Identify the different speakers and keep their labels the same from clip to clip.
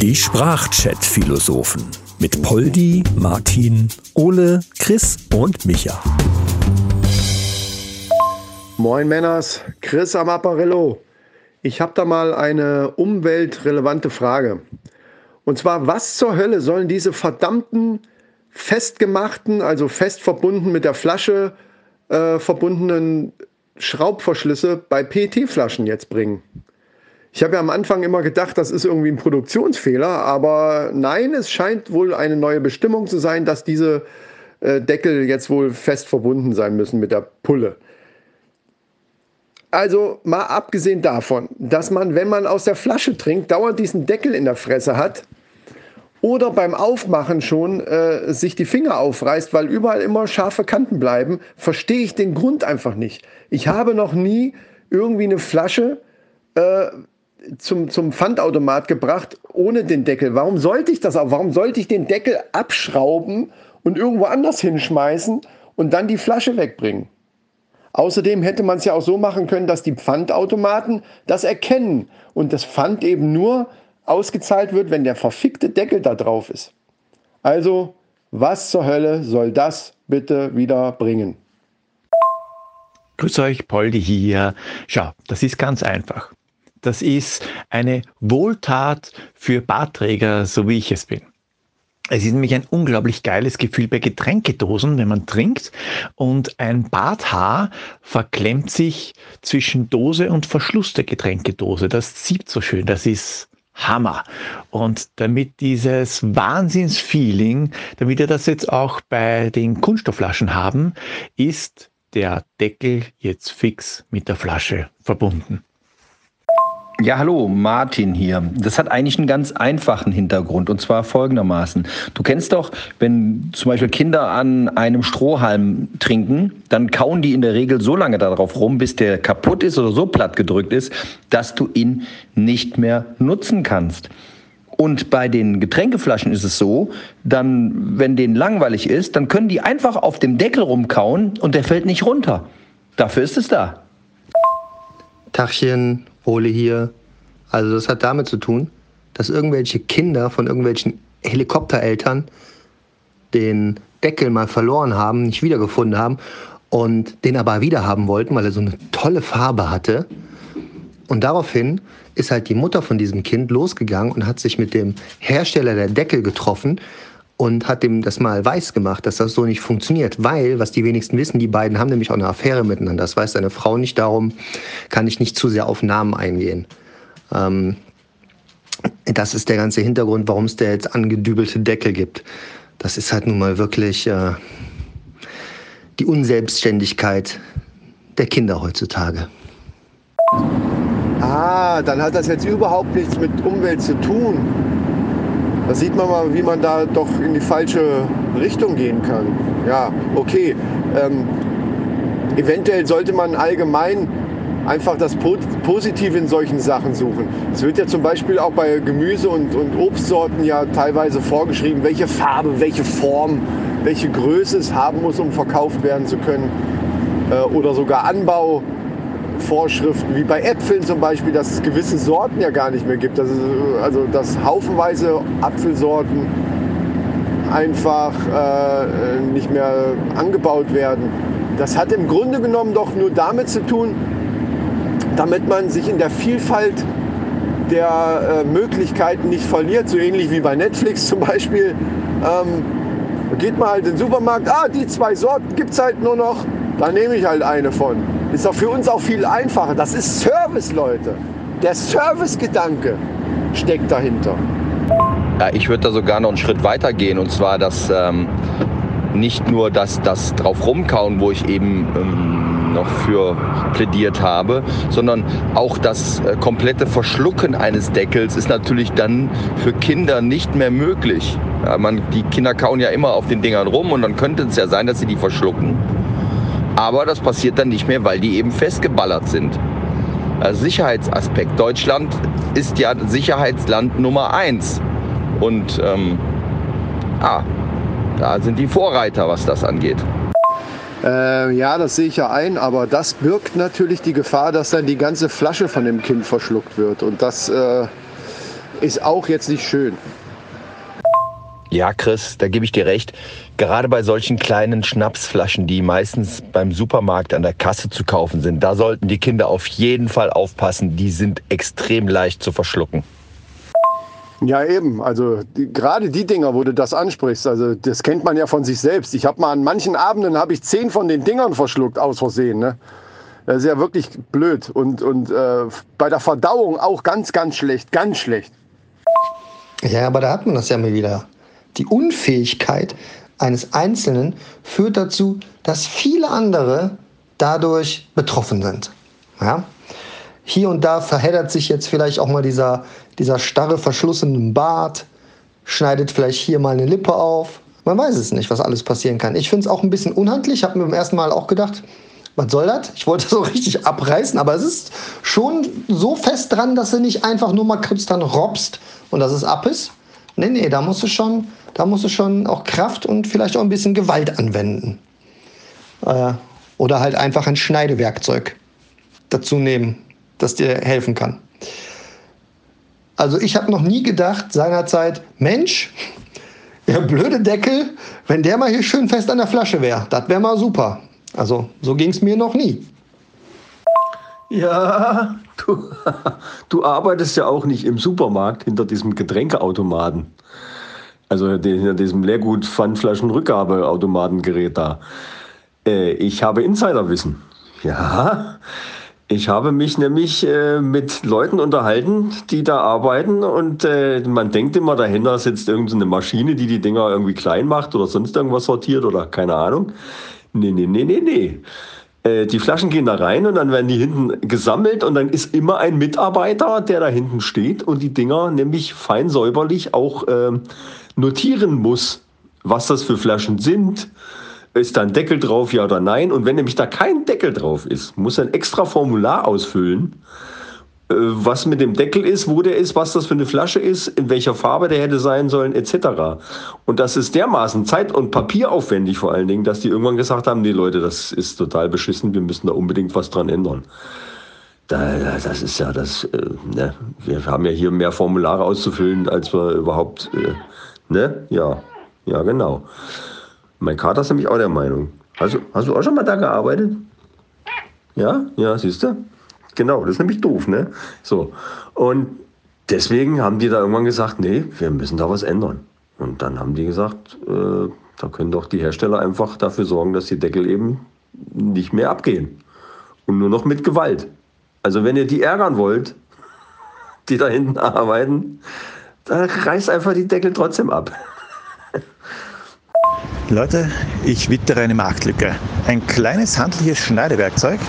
Speaker 1: Die Sprachchat-Philosophen mit Poldi, Martin, Ole, Chris und Micha.
Speaker 2: Moin Männers, Chris am Apparillo. Ich habe da mal eine umweltrelevante Frage. Und zwar, was zur Hölle sollen diese verdammten festgemachten, also fest verbunden mit der Flasche äh, verbundenen Schraubverschlüsse bei PET-Flaschen jetzt bringen? Ich habe ja am Anfang immer gedacht, das ist irgendwie ein Produktionsfehler, aber nein, es scheint wohl eine neue Bestimmung zu sein, dass diese äh, Deckel jetzt wohl fest verbunden sein müssen mit der Pulle. Also mal abgesehen davon, dass man, wenn man aus der Flasche trinkt, dauernd diesen Deckel in der Fresse hat oder beim Aufmachen schon äh, sich die Finger aufreißt, weil überall immer scharfe Kanten bleiben, verstehe ich den Grund einfach nicht. Ich habe noch nie irgendwie eine Flasche äh, zum, zum Pfandautomat gebracht ohne den Deckel. Warum sollte ich das auch? Warum sollte ich den Deckel abschrauben und irgendwo anders hinschmeißen und dann die Flasche wegbringen? Außerdem hätte man es ja auch so machen können, dass die Pfandautomaten das erkennen und das Pfand eben nur ausgezahlt wird, wenn der verfickte Deckel da drauf ist. Also, was zur Hölle soll das bitte wieder bringen?
Speaker 3: Grüß euch, Poldi hier. Schau, das ist ganz einfach. Das ist eine Wohltat für Barträger, so wie ich es bin. Es ist nämlich ein unglaublich geiles Gefühl bei Getränkedosen, wenn man trinkt und ein Barthaar verklemmt sich zwischen Dose und Verschluss der Getränkedose. Das zieht so schön, das ist Hammer. Und damit dieses Wahnsinnsfeeling, damit wir das jetzt auch bei den Kunststoffflaschen haben, ist der Deckel jetzt fix mit der Flasche verbunden.
Speaker 4: Ja, hallo, Martin hier. Das hat eigentlich einen ganz einfachen Hintergrund und zwar folgendermaßen. Du kennst doch, wenn zum Beispiel Kinder an einem Strohhalm trinken, dann kauen die in der Regel so lange darauf rum, bis der kaputt ist oder so platt gedrückt ist, dass du ihn nicht mehr nutzen kannst. Und bei den Getränkeflaschen ist es so, dann, wenn denen langweilig ist, dann können die einfach auf dem Deckel rumkauen und der fällt nicht runter. Dafür ist es da.
Speaker 5: Tachchen, Ole hier. Also das hat damit zu tun, dass irgendwelche Kinder von irgendwelchen Helikoptereltern den Deckel mal verloren haben, nicht wiedergefunden haben und den aber wieder haben wollten, weil er so eine tolle Farbe hatte. Und daraufhin ist halt die Mutter von diesem Kind losgegangen und hat sich mit dem Hersteller der Deckel getroffen und hat dem das mal weiß gemacht, dass das so nicht funktioniert. Weil, was die wenigsten wissen, die beiden haben nämlich auch eine Affäre miteinander. Das weiß seine Frau nicht. Darum kann ich nicht zu sehr auf Namen eingehen. Ähm, das ist der ganze Hintergrund, warum es da jetzt angedübelte Deckel gibt. Das ist halt nun mal wirklich äh, die Unselbstständigkeit der Kinder heutzutage.
Speaker 2: Ah, dann hat das jetzt überhaupt nichts mit Umwelt zu tun. Da sieht man mal, wie man da doch in die falsche Richtung gehen kann. Ja, okay. Ähm, eventuell sollte man allgemein einfach das Positive in solchen Sachen suchen. Es wird ja zum Beispiel auch bei Gemüse- und, und Obstsorten ja teilweise vorgeschrieben, welche Farbe, welche Form, welche Größe es haben muss, um verkauft werden zu können. Äh, oder sogar Anbau. Vorschriften, wie bei Äpfeln zum Beispiel, dass es gewisse Sorten ja gar nicht mehr gibt. Ist, also dass haufenweise Apfelsorten einfach äh, nicht mehr angebaut werden. Das hat im Grunde genommen doch nur damit zu tun, damit man sich in der Vielfalt der äh, Möglichkeiten nicht verliert, so ähnlich wie bei Netflix zum Beispiel. Ähm, geht man halt in den Supermarkt, ah, die zwei Sorten gibt es halt nur noch, da nehme ich halt eine von. Ist doch für uns auch viel einfacher. Das ist Service, Leute. Der Servicegedanke steckt dahinter.
Speaker 4: Ja, ich würde da sogar noch einen Schritt weiter gehen und zwar, dass ähm, nicht nur das, das drauf rumkauen, wo ich eben ähm, noch für plädiert habe, sondern auch das äh, komplette Verschlucken eines Deckels ist natürlich dann für Kinder nicht mehr möglich. Ja, man, die Kinder kauen ja immer auf den Dingern rum und dann könnte es ja sein, dass sie die verschlucken. Aber das passiert dann nicht mehr, weil die eben festgeballert sind. Also Sicherheitsaspekt. Deutschland ist ja Sicherheitsland Nummer eins. Und ähm, ah, da sind die Vorreiter, was das angeht.
Speaker 2: Äh, ja, das sehe ich ja ein, aber das birgt natürlich die Gefahr, dass dann die ganze Flasche von dem Kind verschluckt wird. Und das äh, ist auch jetzt nicht schön.
Speaker 4: Ja, Chris, da gebe ich dir recht. Gerade bei solchen kleinen Schnapsflaschen, die meistens beim Supermarkt an der Kasse zu kaufen sind, da sollten die Kinder auf jeden Fall aufpassen. Die sind extrem leicht zu verschlucken.
Speaker 2: Ja, eben. Also die, gerade die Dinger, wo du das ansprichst, also das kennt man ja von sich selbst. Ich habe mal an manchen Abenden habe ich zehn von den Dingern verschluckt aus Versehen. Ne? Das ist ja wirklich blöd und und äh, bei der Verdauung auch ganz, ganz schlecht, ganz schlecht.
Speaker 5: Ja, aber da hat man das ja mal wieder. Die Unfähigkeit eines Einzelnen führt dazu, dass viele andere dadurch betroffen sind. Ja? Hier und da verheddert sich jetzt vielleicht auch mal dieser, dieser starre Verschluss einem Bart, schneidet vielleicht hier mal eine Lippe auf. Man weiß es nicht, was alles passieren kann. Ich finde es auch ein bisschen unhandlich. Ich habe mir beim ersten Mal auch gedacht, was soll das? Ich wollte so richtig abreißen, aber es ist schon so fest dran, dass du nicht einfach nur mal kurz dann robst und dass es ab ist. Nee, nee, da musst du schon, da musst du schon auch Kraft und vielleicht auch ein bisschen Gewalt anwenden. Äh, oder halt einfach ein Schneidewerkzeug dazu nehmen, das dir helfen kann. Also ich habe noch nie gedacht seinerzeit, Mensch, der blöde Deckel, wenn der mal hier schön fest an der Flasche wäre, das wäre mal super. Also so ging es mir noch nie.
Speaker 6: Ja, du, du arbeitest ja auch nicht im Supermarkt hinter diesem Getränkeautomaten. Also hinter diesem Leergut-Pfandflaschen-Rückgabeautomatengerät da. Äh, ich habe Insiderwissen. Ja, ich habe mich nämlich äh, mit Leuten unterhalten, die da arbeiten und äh, man denkt immer, dahinter sitzt irgendeine Maschine, die die Dinger irgendwie klein macht oder sonst irgendwas sortiert oder keine Ahnung. Nee, nee, nee, nee, nee. Äh, die Flaschen gehen da rein und dann werden die hinten gesammelt und dann ist immer ein Mitarbeiter, der da hinten steht und die Dinger nämlich fein säuberlich auch äh, notieren muss, was das für Flaschen sind. Ist da ein Deckel drauf, ja oder nein? Und wenn nämlich da kein Deckel drauf ist, muss er ein extra Formular ausfüllen was mit dem Deckel ist, wo der ist, was das für eine Flasche ist, in welcher Farbe der hätte sein sollen, etc. Und das ist dermaßen zeit- und papieraufwendig vor allen Dingen, dass die irgendwann gesagt haben, nee Leute, das ist total beschissen, wir müssen da unbedingt was dran ändern. das ist ja das, äh, ne? wir haben ja hier mehr Formulare auszufüllen, als wir überhaupt, äh, ne? Ja, ja genau. Mein Kater ist nämlich auch der Meinung. Also, hast du auch schon mal da gearbeitet? Ja, ja, siehst du? Genau, das ist nämlich doof, ne? So. Und deswegen haben die da irgendwann gesagt, nee, wir müssen da was ändern. Und dann haben die gesagt, äh, da können doch die Hersteller einfach dafür sorgen, dass die Deckel eben nicht mehr abgehen. Und nur noch mit Gewalt. Also wenn ihr die ärgern wollt, die da hinten arbeiten, dann reißt einfach die Deckel trotzdem ab.
Speaker 3: Leute, ich wittere eine Marktlücke. Ein kleines handliches Schneidewerkzeug,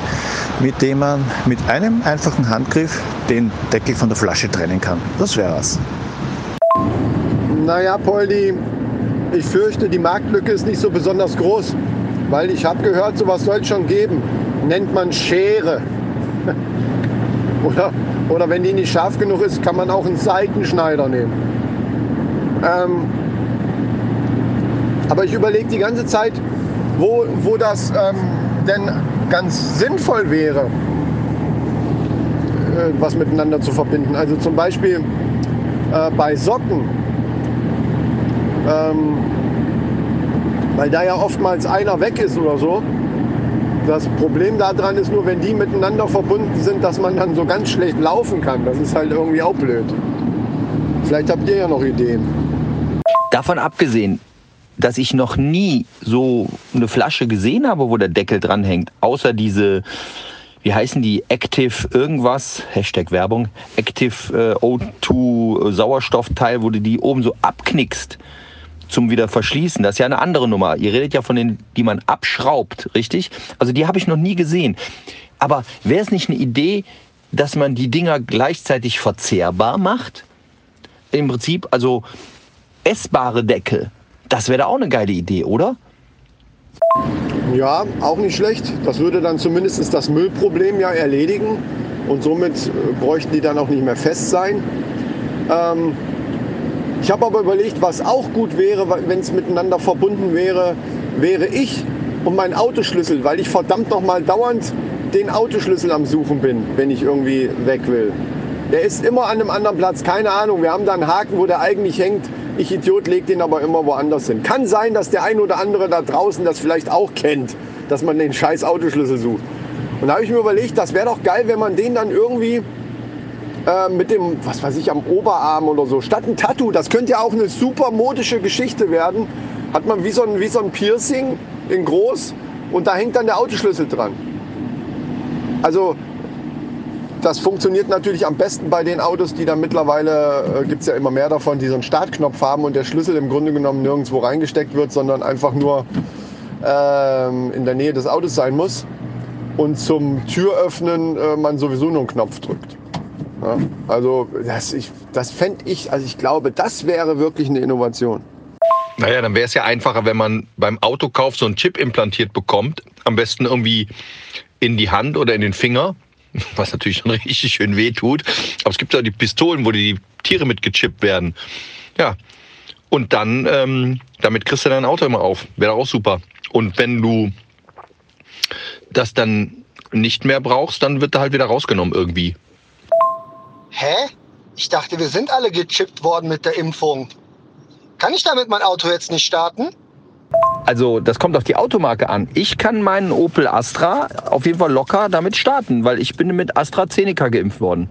Speaker 3: mit dem man mit einem einfachen Handgriff den Deckel von der Flasche trennen kann. Das wäre was.
Speaker 2: Naja, Poldi, ich fürchte, die Marktlücke ist nicht so besonders groß. Weil ich habe gehört, sowas soll es schon geben. Nennt man Schere. oder, oder wenn die nicht scharf genug ist, kann man auch einen Seitenschneider nehmen. Ähm, aber ich überlege die ganze Zeit, wo, wo das ähm, denn ganz sinnvoll wäre, äh, was miteinander zu verbinden. Also zum Beispiel äh, bei Socken. Ähm, weil da ja oftmals einer weg ist oder so. Das Problem daran ist nur, wenn die miteinander verbunden sind, dass man dann so ganz schlecht laufen kann. Das ist halt irgendwie auch blöd. Vielleicht habt ihr ja noch Ideen.
Speaker 4: Davon abgesehen, dass ich noch nie so eine Flasche gesehen habe, wo der Deckel dran hängt, außer diese, wie heißen die, Active irgendwas, Hashtag Werbung, Active äh, O2 Sauerstoffteil, wo du die oben so abknickst zum wieder verschließen. Das ist ja eine andere Nummer. Ihr redet ja von den, die man abschraubt, richtig? Also die habe ich noch nie gesehen. Aber wäre es nicht eine Idee, dass man die Dinger gleichzeitig verzehrbar macht? Im Prinzip, also essbare Deckel das wäre da auch eine geile Idee, oder?
Speaker 2: Ja, auch nicht schlecht. Das würde dann zumindest das Müllproblem ja erledigen und somit äh, bräuchten die dann auch nicht mehr fest sein. Ähm, ich habe aber überlegt, was auch gut wäre, wenn es miteinander verbunden wäre, wäre ich und mein Autoschlüssel, weil ich verdammt nochmal dauernd den Autoschlüssel am Suchen bin, wenn ich irgendwie weg will. Der ist immer an einem anderen Platz, keine Ahnung. Wir haben da einen Haken, wo der eigentlich hängt. Ich Idiot leg den aber immer woanders hin. Kann sein, dass der ein oder andere da draußen das vielleicht auch kennt, dass man den scheiß Autoschlüssel sucht. Und da habe ich mir überlegt, das wäre doch geil, wenn man den dann irgendwie äh, mit dem, was weiß ich, am Oberarm oder so, statt ein Tattoo, das könnte ja auch eine super modische Geschichte werden, hat man wie so ein, wie so ein Piercing in groß und da hängt dann der Autoschlüssel dran. Also das funktioniert natürlich am besten bei den Autos, die dann mittlerweile, äh, gibt es ja immer mehr davon, die so einen Startknopf haben und der Schlüssel im Grunde genommen nirgendwo reingesteckt wird, sondern einfach nur ähm, in der Nähe des Autos sein muss und zum Türöffnen äh, man sowieso nur einen Knopf drückt. Ja, also das, das fände ich, also ich glaube, das wäre wirklich eine Innovation.
Speaker 4: Naja, dann wäre es ja einfacher, wenn man beim Autokauf so einen Chip implantiert bekommt. Am besten irgendwie in die Hand oder in den Finger, was natürlich schon richtig schön weh tut. Aber es gibt ja die Pistolen, wo die Tiere mit gechippt werden. Ja. Und dann, ähm, damit kriegst du dein Auto immer auf. Wäre auch super. Und wenn du das dann nicht mehr brauchst, dann wird er halt wieder rausgenommen irgendwie.
Speaker 5: Hä? Ich dachte, wir sind alle gechippt worden mit der Impfung. Kann ich damit mein Auto jetzt nicht starten?
Speaker 4: Also das kommt auf die Automarke an. Ich kann meinen Opel Astra auf jeden Fall locker damit starten, weil ich bin mit AstraZeneca geimpft worden.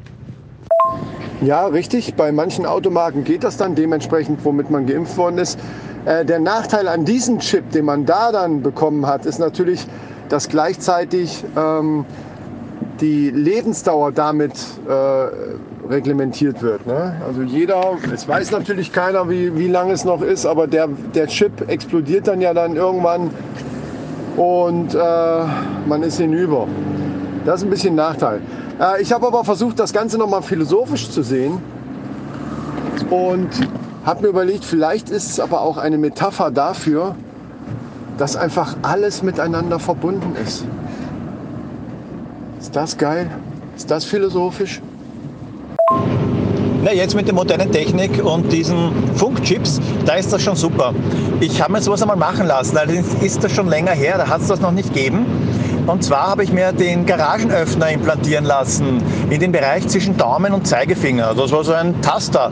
Speaker 2: Ja, richtig. Bei manchen Automarken geht das dann dementsprechend, womit man geimpft worden ist. Äh, der Nachteil an diesem Chip, den man da dann bekommen hat, ist natürlich, dass gleichzeitig ähm, die Lebensdauer damit äh, reglementiert wird. Ne? Also jeder, es weiß natürlich keiner, wie, wie lange es noch ist, aber der, der Chip explodiert dann ja dann irgendwann und äh, man ist hinüber. Das ist ein bisschen ein Nachteil. Äh, ich habe aber versucht, das Ganze nochmal philosophisch zu sehen und habe mir überlegt, vielleicht ist es aber auch eine Metapher dafür, dass einfach alles miteinander verbunden ist. Ist das geil? Ist das philosophisch?
Speaker 3: Na, jetzt mit der modernen Technik und diesen Funkchips, da ist das schon super. Ich habe mir sowas einmal machen lassen, allerdings ist das schon länger her, da hat es das noch nicht gegeben. Und zwar habe ich mir den Garagenöffner implantieren lassen in den Bereich zwischen Daumen und Zeigefinger. Das war so ein Taster.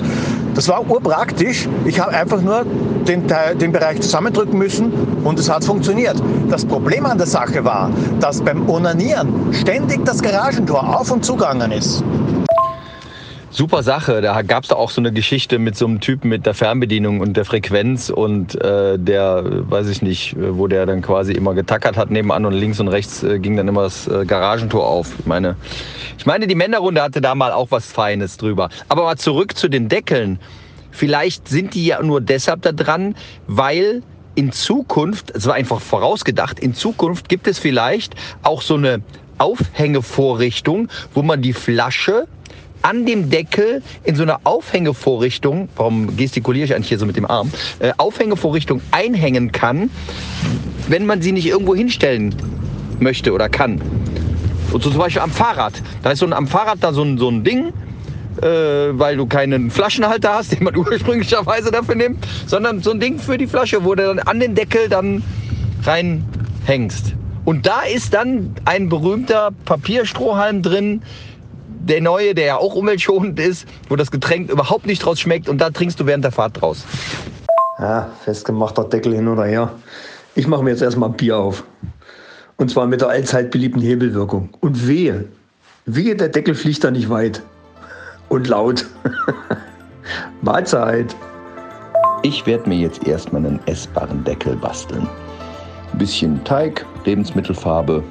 Speaker 3: Das war urpraktisch. Ich habe einfach nur den, den Bereich zusammendrücken müssen und es hat funktioniert. Das Problem an der Sache war, dass beim Onanieren ständig das Garagentor auf und zugegangen ist.
Speaker 4: Super Sache. Da gab es auch so eine Geschichte mit so einem Typen mit der Fernbedienung und der Frequenz und äh, der, weiß ich nicht, wo der dann quasi immer getackert hat nebenan und links und rechts äh, ging dann immer das äh, Garagentor auf. Ich meine, ich meine, die Männerrunde hatte da mal auch was Feines drüber. Aber mal zurück zu den Deckeln. Vielleicht sind die ja nur deshalb da dran, weil in Zukunft, es war einfach vorausgedacht, in Zukunft gibt es vielleicht auch so eine Aufhängevorrichtung, wo man die Flasche an dem Deckel in so einer Aufhängevorrichtung, warum gestikuliere ich eigentlich hier so mit dem Arm, äh, Aufhängevorrichtung einhängen kann, wenn man sie nicht irgendwo hinstellen möchte oder kann. Und so zum Beispiel am Fahrrad. Da ist so ein, am Fahrrad da so ein, so ein Ding, äh, weil du keinen Flaschenhalter hast, den man ursprünglicherweise dafür nimmt, sondern so ein Ding für die Flasche, wo du dann an den Deckel dann reinhängst. Und da ist dann ein berühmter Papierstrohhalm drin, der neue, der ja auch umweltschonend ist, wo das Getränk überhaupt nicht draus schmeckt und da trinkst du während der Fahrt draus.
Speaker 6: Ja, festgemachter Deckel hin oder her. Ich mache mir jetzt erstmal ein Bier auf. Und zwar mit der allzeit beliebten Hebelwirkung. Und wehe, wehe, der Deckel fliegt da nicht weit. Und laut. Mahlzeit.
Speaker 4: Ich werde mir jetzt erstmal einen essbaren Deckel basteln. Ein bisschen Teig, Lebensmittelfarbe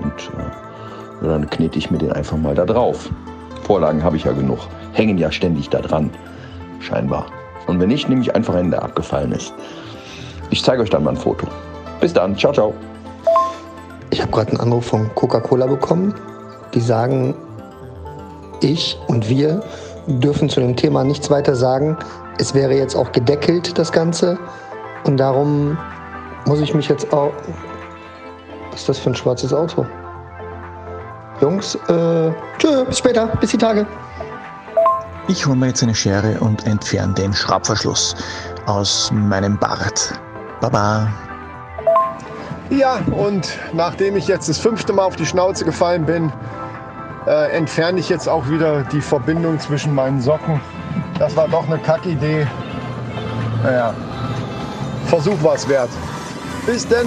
Speaker 4: und äh, dann knete ich mir den einfach mal da drauf. Vorlagen habe ich ja genug. Hängen ja ständig da dran. Scheinbar. Und wenn nicht, nehme ich einfach einen, der abgefallen ist. Ich zeige euch dann mal ein Foto. Bis dann. Ciao, ciao.
Speaker 5: Ich habe gerade einen Anruf von Coca-Cola bekommen. Die sagen, ich und wir dürfen zu dem Thema nichts weiter sagen. Es wäre jetzt auch gedeckelt, das Ganze. Und darum muss ich mich jetzt auch. Was ist das für ein schwarzes Auto? Jungs, äh, tschö, bis später, bis die Tage.
Speaker 3: Ich hole mir jetzt eine Schere und entferne den Schraubverschluss aus meinem Bart. Baba.
Speaker 2: Ja, und nachdem ich jetzt das fünfte Mal auf die Schnauze gefallen bin, äh, entferne ich jetzt auch wieder die Verbindung zwischen meinen Socken. Das war doch eine Kackidee. Naja, Versuch war es wert. Bis dann.